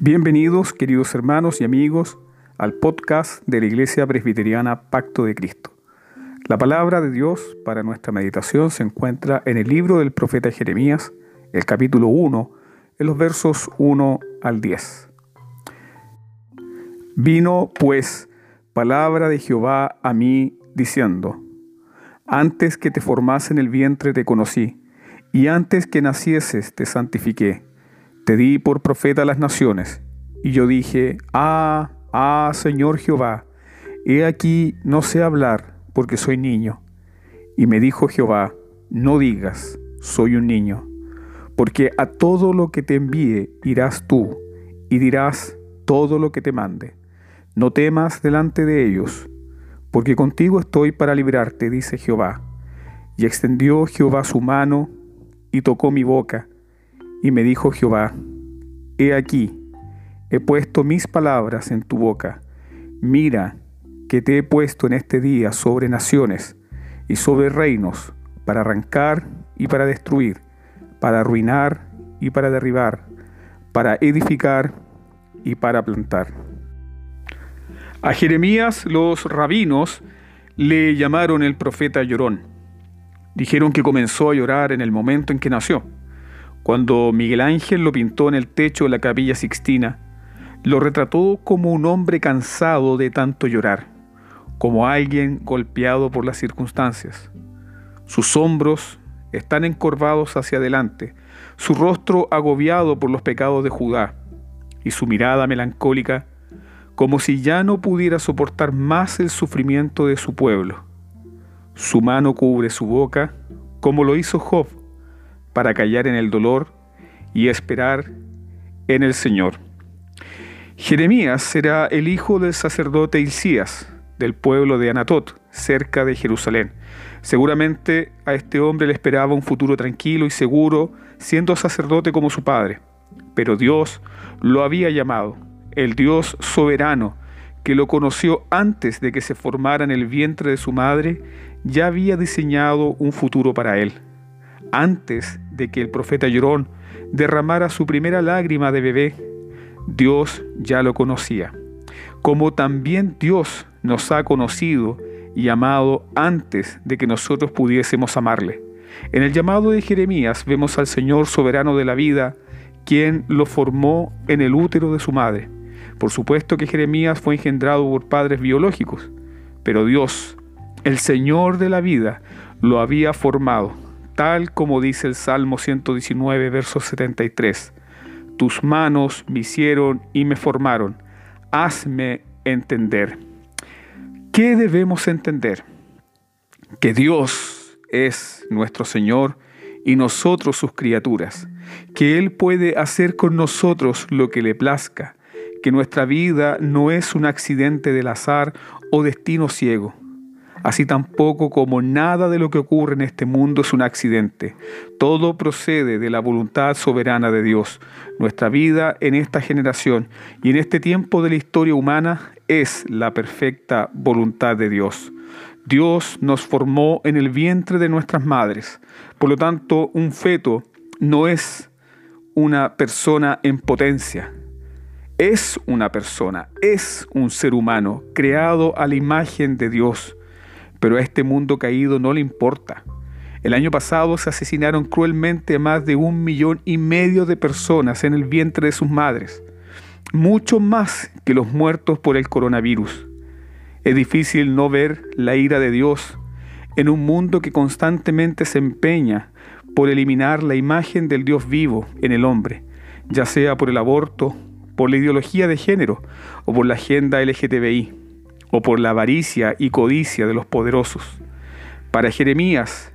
Bienvenidos, queridos hermanos y amigos, al podcast de la Iglesia Presbiteriana Pacto de Cristo. La palabra de Dios para nuestra meditación se encuentra en el libro del profeta Jeremías, el capítulo 1, en los versos 1 al 10. Vino, pues, palabra de Jehová a mí, diciendo, Antes que te formase en el vientre te conocí, y antes que nacieses te santifiqué te di por profeta a las naciones. Y yo dije, Ah, ah, Señor Jehová, he aquí no sé hablar, porque soy niño. Y me dijo Jehová, no digas, soy un niño, porque a todo lo que te envíe irás tú, y dirás todo lo que te mande. No temas delante de ellos, porque contigo estoy para librarte, dice Jehová. Y extendió Jehová su mano y tocó mi boca, y me dijo Jehová, He aquí, he puesto mis palabras en tu boca. Mira que te he puesto en este día sobre naciones y sobre reinos, para arrancar y para destruir, para arruinar y para derribar, para edificar y para plantar. A Jeremías los rabinos le llamaron el profeta llorón. Dijeron que comenzó a llorar en el momento en que nació. Cuando Miguel Ángel lo pintó en el techo de la capilla Sixtina, lo retrató como un hombre cansado de tanto llorar, como alguien golpeado por las circunstancias. Sus hombros están encorvados hacia adelante, su rostro agobiado por los pecados de Judá, y su mirada melancólica como si ya no pudiera soportar más el sufrimiento de su pueblo. Su mano cubre su boca, como lo hizo Job para callar en el dolor y esperar en el Señor. Jeremías será el hijo del sacerdote Hilcías, del pueblo de Anatot, cerca de Jerusalén. Seguramente a este hombre le esperaba un futuro tranquilo y seguro, siendo sacerdote como su padre. Pero Dios lo había llamado, el Dios soberano, que lo conoció antes de que se formara en el vientre de su madre, ya había diseñado un futuro para él antes de que el profeta llorón derramara su primera lágrima de bebé, Dios ya lo conocía, como también Dios nos ha conocido y amado antes de que nosotros pudiésemos amarle. En el llamado de Jeremías vemos al Señor soberano de la vida, quien lo formó en el útero de su madre. Por supuesto que Jeremías fue engendrado por padres biológicos, pero Dios, el Señor de la vida, lo había formado tal como dice el Salmo 119, verso 73. Tus manos me hicieron y me formaron. Hazme entender. ¿Qué debemos entender? Que Dios es nuestro Señor y nosotros sus criaturas, que Él puede hacer con nosotros lo que le plazca, que nuestra vida no es un accidente del azar o destino ciego, así tampoco como nada de lo que ocurre en este mundo es un accidente. Todo procede de la voluntad soberana de Dios. Nuestra vida en esta generación y en este tiempo de la historia humana es la perfecta voluntad de Dios. Dios nos formó en el vientre de nuestras madres. Por lo tanto, un feto no es una persona en potencia. Es una persona, es un ser humano creado a la imagen de Dios pero a este mundo caído no le importa. El año pasado se asesinaron cruelmente a más de un millón y medio de personas en el vientre de sus madres, mucho más que los muertos por el coronavirus. Es difícil no ver la ira de Dios en un mundo que constantemente se empeña por eliminar la imagen del Dios vivo en el hombre, ya sea por el aborto, por la ideología de género o por la agenda LGTBI o por la avaricia y codicia de los poderosos. Para Jeremías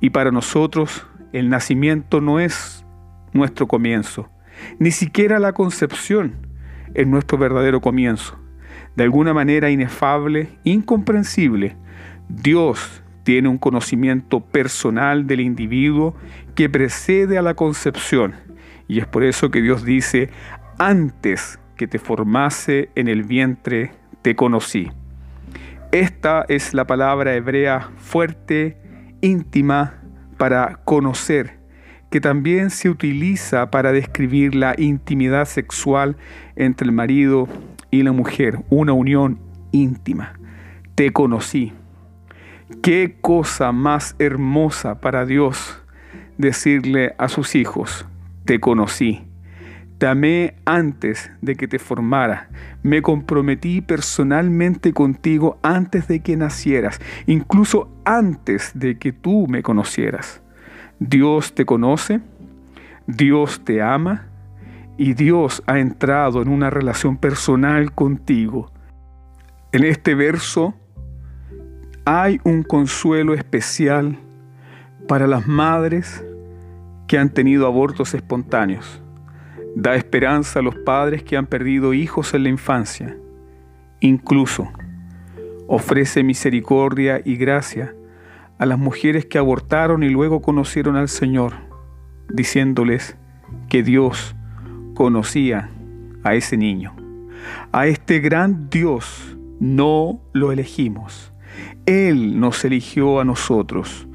y para nosotros el nacimiento no es nuestro comienzo, ni siquiera la concepción es nuestro verdadero comienzo. De alguna manera inefable, incomprensible, Dios tiene un conocimiento personal del individuo que precede a la concepción. Y es por eso que Dios dice, antes que te formase en el vientre te conocí. Esta es la palabra hebrea fuerte, íntima, para conocer, que también se utiliza para describir la intimidad sexual entre el marido y la mujer, una unión íntima. Te conocí. Qué cosa más hermosa para Dios decirle a sus hijos, te conocí. Te amé antes de que te formara. Me comprometí personalmente contigo antes de que nacieras, incluso antes de que tú me conocieras. Dios te conoce, Dios te ama y Dios ha entrado en una relación personal contigo. En este verso hay un consuelo especial para las madres que han tenido abortos espontáneos. Da esperanza a los padres que han perdido hijos en la infancia. Incluso ofrece misericordia y gracia a las mujeres que abortaron y luego conocieron al Señor, diciéndoles que Dios conocía a ese niño. A este gran Dios no lo elegimos. Él nos eligió a nosotros.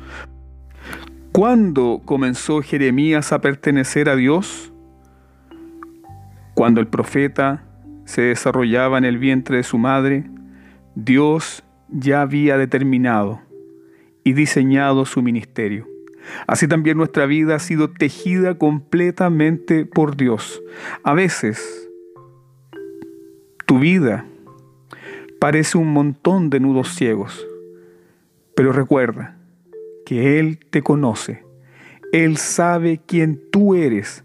¿Cuándo comenzó Jeremías a pertenecer a Dios? Cuando el profeta se desarrollaba en el vientre de su madre, Dios ya había determinado y diseñado su ministerio. Así también nuestra vida ha sido tejida completamente por Dios. A veces tu vida parece un montón de nudos ciegos, pero recuerda que Él te conoce, Él sabe quién tú eres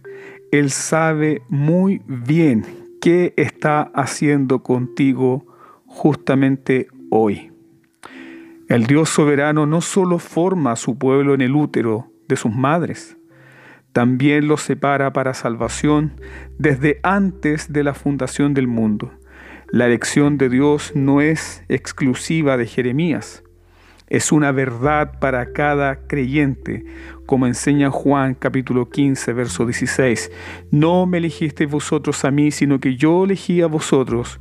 él sabe muy bien qué está haciendo contigo justamente hoy. El Dios soberano no solo forma a su pueblo en el útero de sus madres, también los separa para salvación desde antes de la fundación del mundo. La elección de Dios no es exclusiva de Jeremías es una verdad para cada creyente, como enseña Juan capítulo 15, verso 16. No me elegisteis vosotros a mí, sino que yo elegí a vosotros,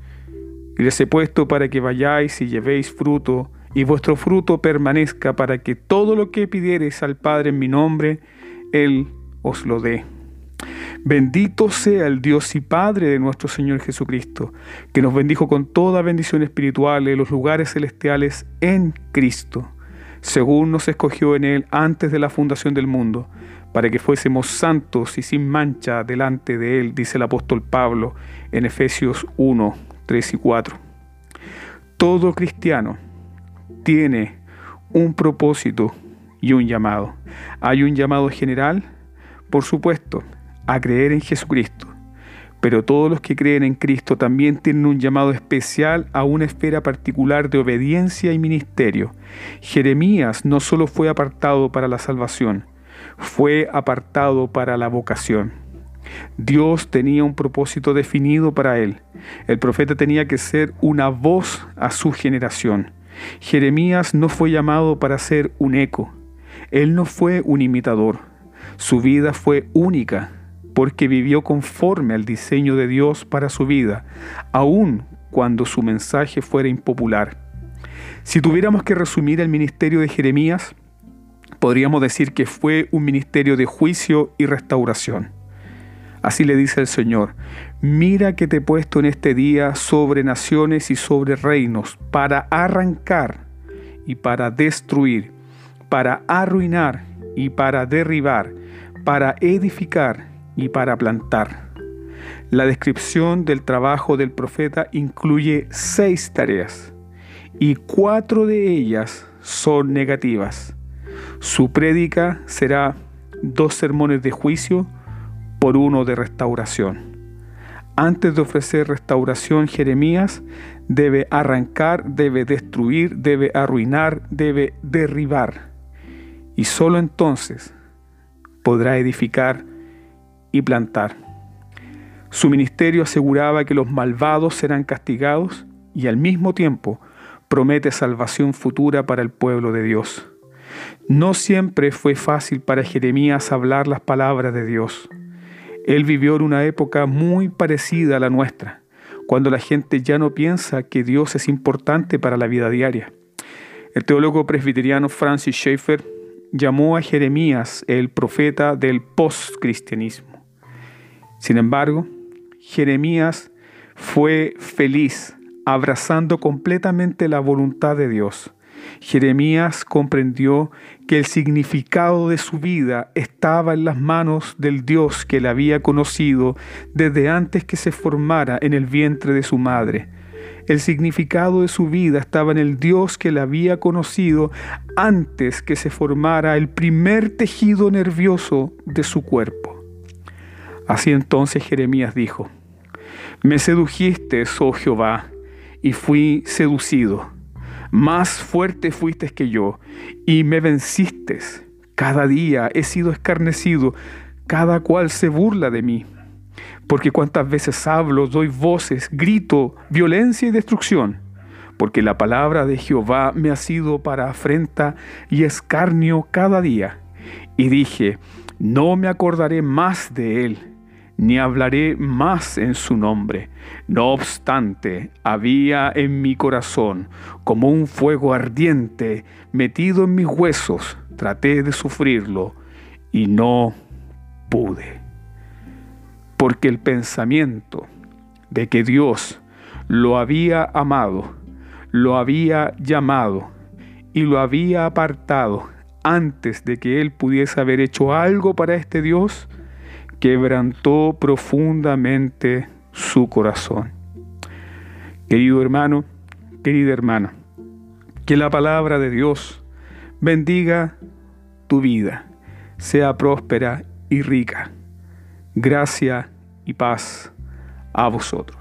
y les he puesto para que vayáis y llevéis fruto, y vuestro fruto permanezca, para que todo lo que pidiereis al Padre en mi nombre, Él os lo dé. Bendito sea el Dios y Padre de nuestro Señor Jesucristo, que nos bendijo con toda bendición espiritual en los lugares celestiales en Cristo, según nos escogió en Él antes de la fundación del mundo, para que fuésemos santos y sin mancha delante de Él, dice el apóstol Pablo en Efesios 1, 3 y 4. Todo cristiano tiene un propósito y un llamado. Hay un llamado general, por supuesto, a creer en Jesucristo. Pero todos los que creen en Cristo también tienen un llamado especial a una esfera particular de obediencia y ministerio. Jeremías no solo fue apartado para la salvación, fue apartado para la vocación. Dios tenía un propósito definido para él. El profeta tenía que ser una voz a su generación. Jeremías no fue llamado para ser un eco. Él no fue un imitador. Su vida fue única porque vivió conforme al diseño de Dios para su vida, aun cuando su mensaje fuera impopular. Si tuviéramos que resumir el ministerio de Jeremías, podríamos decir que fue un ministerio de juicio y restauración. Así le dice el Señor, mira que te he puesto en este día sobre naciones y sobre reinos para arrancar y para destruir, para arruinar y para derribar, para edificar y para plantar. La descripción del trabajo del profeta incluye seis tareas y cuatro de ellas son negativas. Su prédica será dos sermones de juicio por uno de restauración. Antes de ofrecer restauración, Jeremías debe arrancar, debe destruir, debe arruinar, debe derribar. Y solo entonces podrá edificar y plantar. Su ministerio aseguraba que los malvados serán castigados y al mismo tiempo promete salvación futura para el pueblo de Dios. No siempre fue fácil para Jeremías hablar las palabras de Dios. Él vivió en una época muy parecida a la nuestra, cuando la gente ya no piensa que Dios es importante para la vida diaria. El teólogo presbiteriano Francis Schaeffer llamó a Jeremías el profeta del postcristianismo. Sin embargo, Jeremías fue feliz abrazando completamente la voluntad de Dios. Jeremías comprendió que el significado de su vida estaba en las manos del Dios que le había conocido desde antes que se formara en el vientre de su madre. El significado de su vida estaba en el Dios que le había conocido antes que se formara el primer tejido nervioso de su cuerpo. Así entonces Jeremías dijo, Me sedujiste, oh Jehová, y fui seducido. Más fuerte fuiste que yo, y me venciste. Cada día he sido escarnecido, cada cual se burla de mí. Porque cuantas veces hablo, doy voces, grito, violencia y destrucción. Porque la palabra de Jehová me ha sido para afrenta y escarnio cada día. Y dije, no me acordaré más de él ni hablaré más en su nombre. No obstante, había en mi corazón como un fuego ardiente metido en mis huesos. Traté de sufrirlo y no pude. Porque el pensamiento de que Dios lo había amado, lo había llamado y lo había apartado antes de que él pudiese haber hecho algo para este Dios, quebrantó profundamente su corazón. Querido hermano, querida hermana, que la palabra de Dios bendiga tu vida, sea próspera y rica. Gracia y paz a vosotros.